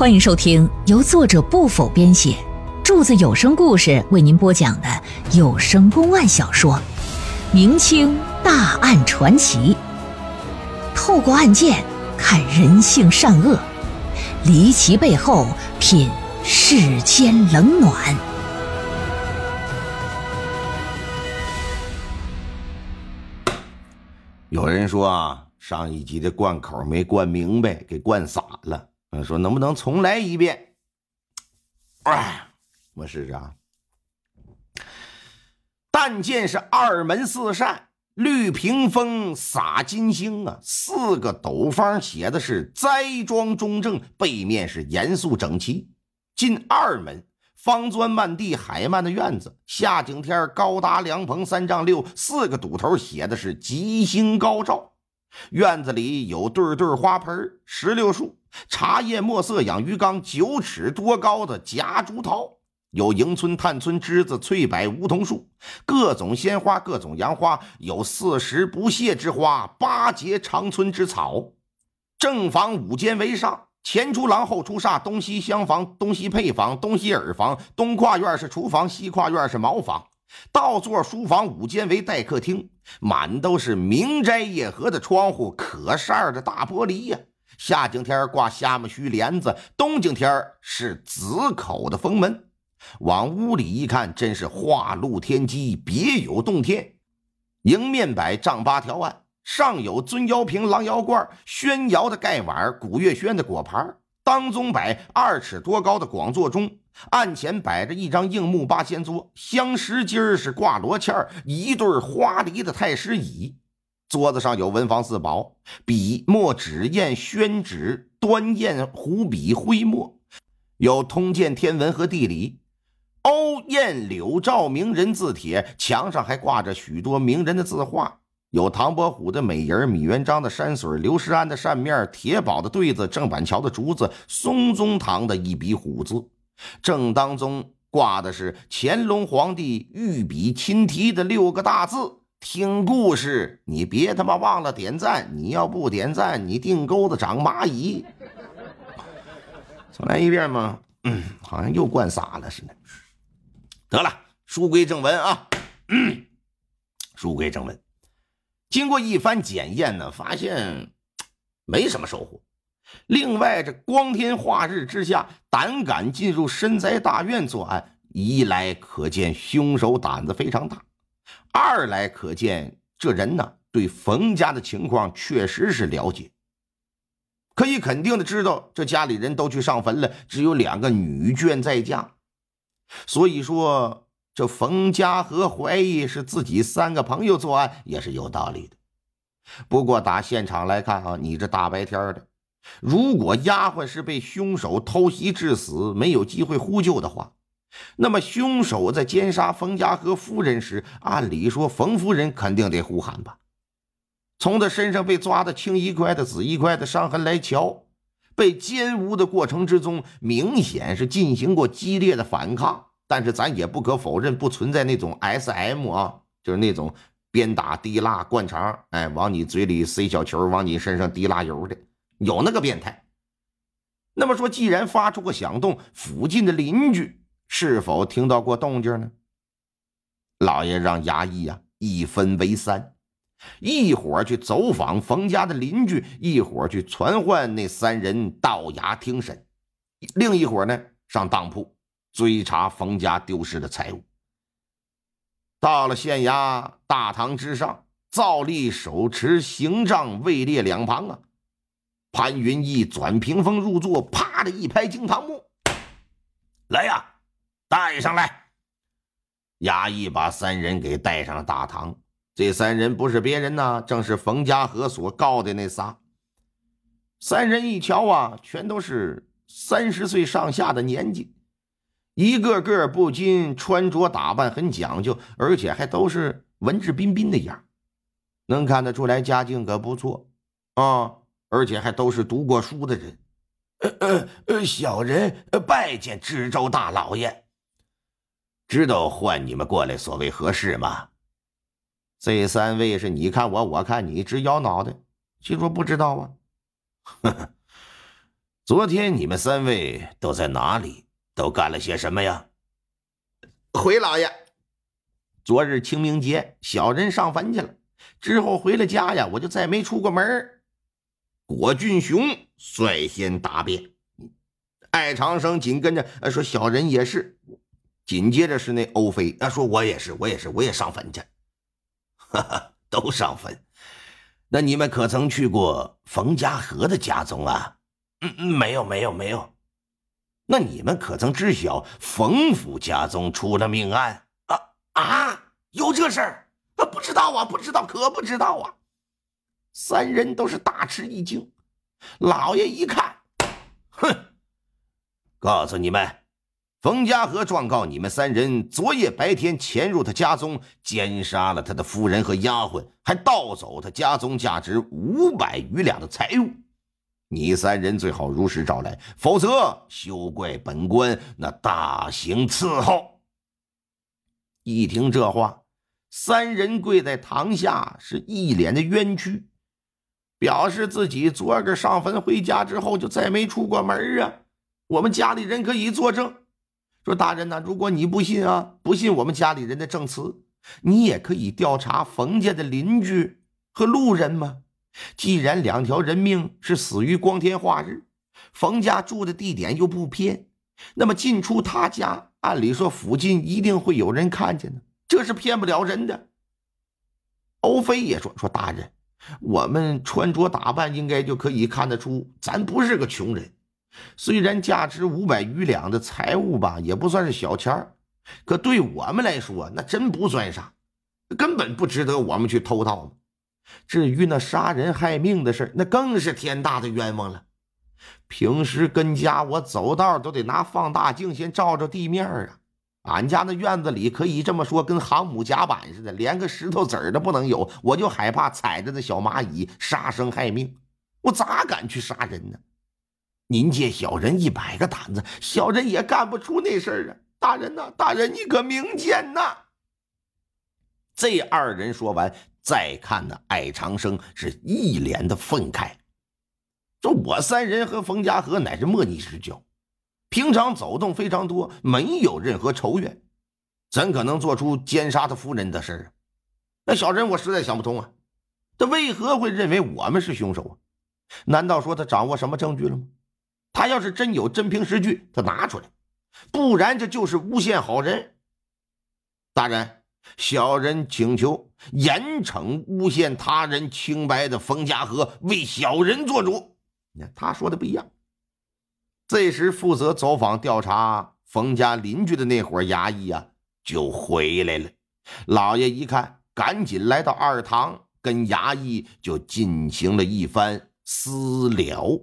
欢迎收听由作者不否编写，柱子有声故事为您播讲的有声公案小说《明清大案传奇》，透过案件看人性善恶，离奇背后品世间冷暖。有人说啊，上一集的贯口没贯明白，给贯洒了。嗯，说能不能重来一遍？我试试啊。但见是二门四扇，绿屏风，洒金星啊。四个斗方写的是斋庄中正，背面是严肃整齐。进二门，方砖漫地，海漫的院子。夏景天高达凉棚三丈六，四个堵头写的是吉星高照。院子里有对对花盆、石榴树、茶叶、墨色养鱼缸、九尺多高的夹竹桃，有迎春、探春、栀子、翠柏、梧桐树，各种鲜花，各种洋花，有四时不谢之花，八节长春之草。正房五间为上，前出廊，后出厦，东西厢房，东西配房，东西耳房，东跨院是厨房，西跨院是茅房。倒座书房五间为待客厅，满都是明斋夜合的窗户，可扇的大玻璃呀。夏景天挂虾米须帘子，冬景天是紫口的封门。往屋里一看，真是画露天机，别有洞天。迎面摆丈八条案，上有尊窑瓶、狼窑罐、宣窑的盖碗、古月轩的果盘，当中摆二尺多高的广座钟。案前摆着一张硬木八仙桌，镶石金儿是挂罗签儿，一对花梨的太师椅。桌子上有文房四宝：笔、墨、纸、砚、宣纸、端砚、湖笔、徽墨，有通鉴、天文和地理。欧燕柳赵名人字帖，墙上还挂着许多名人的字画，有唐伯虎的美人、米元璋的山水、刘石安的扇面、铁宝的对子、郑板桥的竹子、松宗堂的一笔虎字。正当中挂的是乾隆皇帝御笔亲题的六个大字：“听故事，你别他妈忘了点赞！你要不点赞，你腚沟子长蚂蚁。”重来一遍吗？嗯，好像又灌洒了似的。得了，书归正文啊。书归正文，经过一番检验呢，发现没什么收获。另外，这光天化日之下，胆敢进入深宅大院作案，一来可见凶手胆子非常大；二来可见这人呢，对冯家的情况确实是了解，可以肯定的知道，这家里人都去上坟了，只有两个女眷在家。所以说，这冯家和怀疑是自己三个朋友作案，也是有道理的。不过，打现场来看啊，你这大白天的。如果丫鬟是被凶手偷袭致死，没有机会呼救的话，那么凶手在奸杀冯家和夫人时，按理说冯夫人肯定得呼喊吧？从他身上被抓的青一块的紫一块的伤痕来瞧，被奸污的过程之中，明显是进行过激烈的反抗。但是咱也不可否认，不存在那种 S.M 啊，就是那种鞭打滴蜡灌肠，哎，往你嘴里塞小球，往你身上滴蜡油的。有那个变态。那么说，既然发出过响动，附近的邻居是否听到过动静呢？老爷让衙役呀一分为三，一伙去走访冯家的邻居，一伙去传唤那三人到衙听审，另一伙呢上当铺追查冯家丢失的财物。到了县衙大堂之上，照例手持刑杖位列两旁啊。潘云逸转屏风入座，啪的一拍惊堂木：“来呀，带上来！”衙役把三人给带上了大堂。这三人不是别人呐，正是冯家河所告的那仨。三人一瞧啊，全都是三十岁上下的年纪，一个个不仅穿着打扮很讲究，而且还都是文质彬彬的样能看得出来家境可不错啊。而且还都是读过书的人，呃呃呃，小人拜见知州大老爷。知道唤你们过来所谓何事吗？这三位是你看我，我看你，直摇脑袋，心说不知道啊。呵呵昨天你们三位都在哪里？都干了些什么呀？回老爷，昨日清明节，小人上坟去了。之后回了家呀，我就再没出过门。郭俊雄率先答辩，艾长生紧跟着说：“小人也是。”紧接着是那欧飞啊，说：“我也是，我也是，我也上坟去。”哈哈，都上坟。那你们可曾去过冯家河的家中啊？嗯嗯，没有，没有，没有。那你们可曾知晓冯府家中出了命案啊？啊，有这事儿？啊，不知道啊，不知道，可不知道啊！三人都是大吃一惊。老爷一看，哼，告诉你们，冯家河状告你们三人昨夜白天潜入他家中，奸杀了他的夫人和丫鬟，还盗走他家中价值五百余两的财物。你三人最好如实招来，否则休怪本官那大刑伺候。一听这话。三人跪在堂下，是一脸的冤屈，表示自己昨个上坟回家之后就再没出过门啊！我们家里人可以作证。说大人呐，如果你不信啊，不信我们家里人的证词，你也可以调查冯家的邻居和路人嘛。既然两条人命是死于光天化日，冯家住的地点又不偏，那么进出他家，按理说附近一定会有人看见的。这是骗不了人的。欧飞也说：“说大人，我们穿着打扮应该就可以看得出，咱不是个穷人。虽然价值五百余两的财物吧，也不算是小钱儿，可对我们来说，那真不算啥，根本不值得我们去偷盗。至于那杀人害命的事那更是天大的冤枉了。平时跟家我走道都得拿放大镜先照照地面啊。”俺家那院子里可以这么说，跟航母甲板似的，连个石头子儿都不能有。我就害怕踩着那小蚂蚁杀生害命，我咋敢去杀人呢？您借小人一百个胆子，小人也干不出那事儿啊！大人呐，大人你可明鉴呐！这二人说完，再看那艾长生是一脸的愤慨，说：“我三人和冯家河乃是莫逆之交。”平常走动非常多，没有任何仇怨，怎可能做出奸杀他夫人的事啊？那小人我实在想不通啊，他为何会认为我们是凶手啊？难道说他掌握什么证据了吗？他要是真有真凭实据，他拿出来，不然这就是诬陷好人。大人，小人请求严惩诬陷他人清白的冯家河，为小人做主。你看他说的不一样。这时，负责走访调查冯家邻居的那伙衙役啊，就回来了。老爷一看，赶紧来到二堂，跟衙役就进行了一番私聊。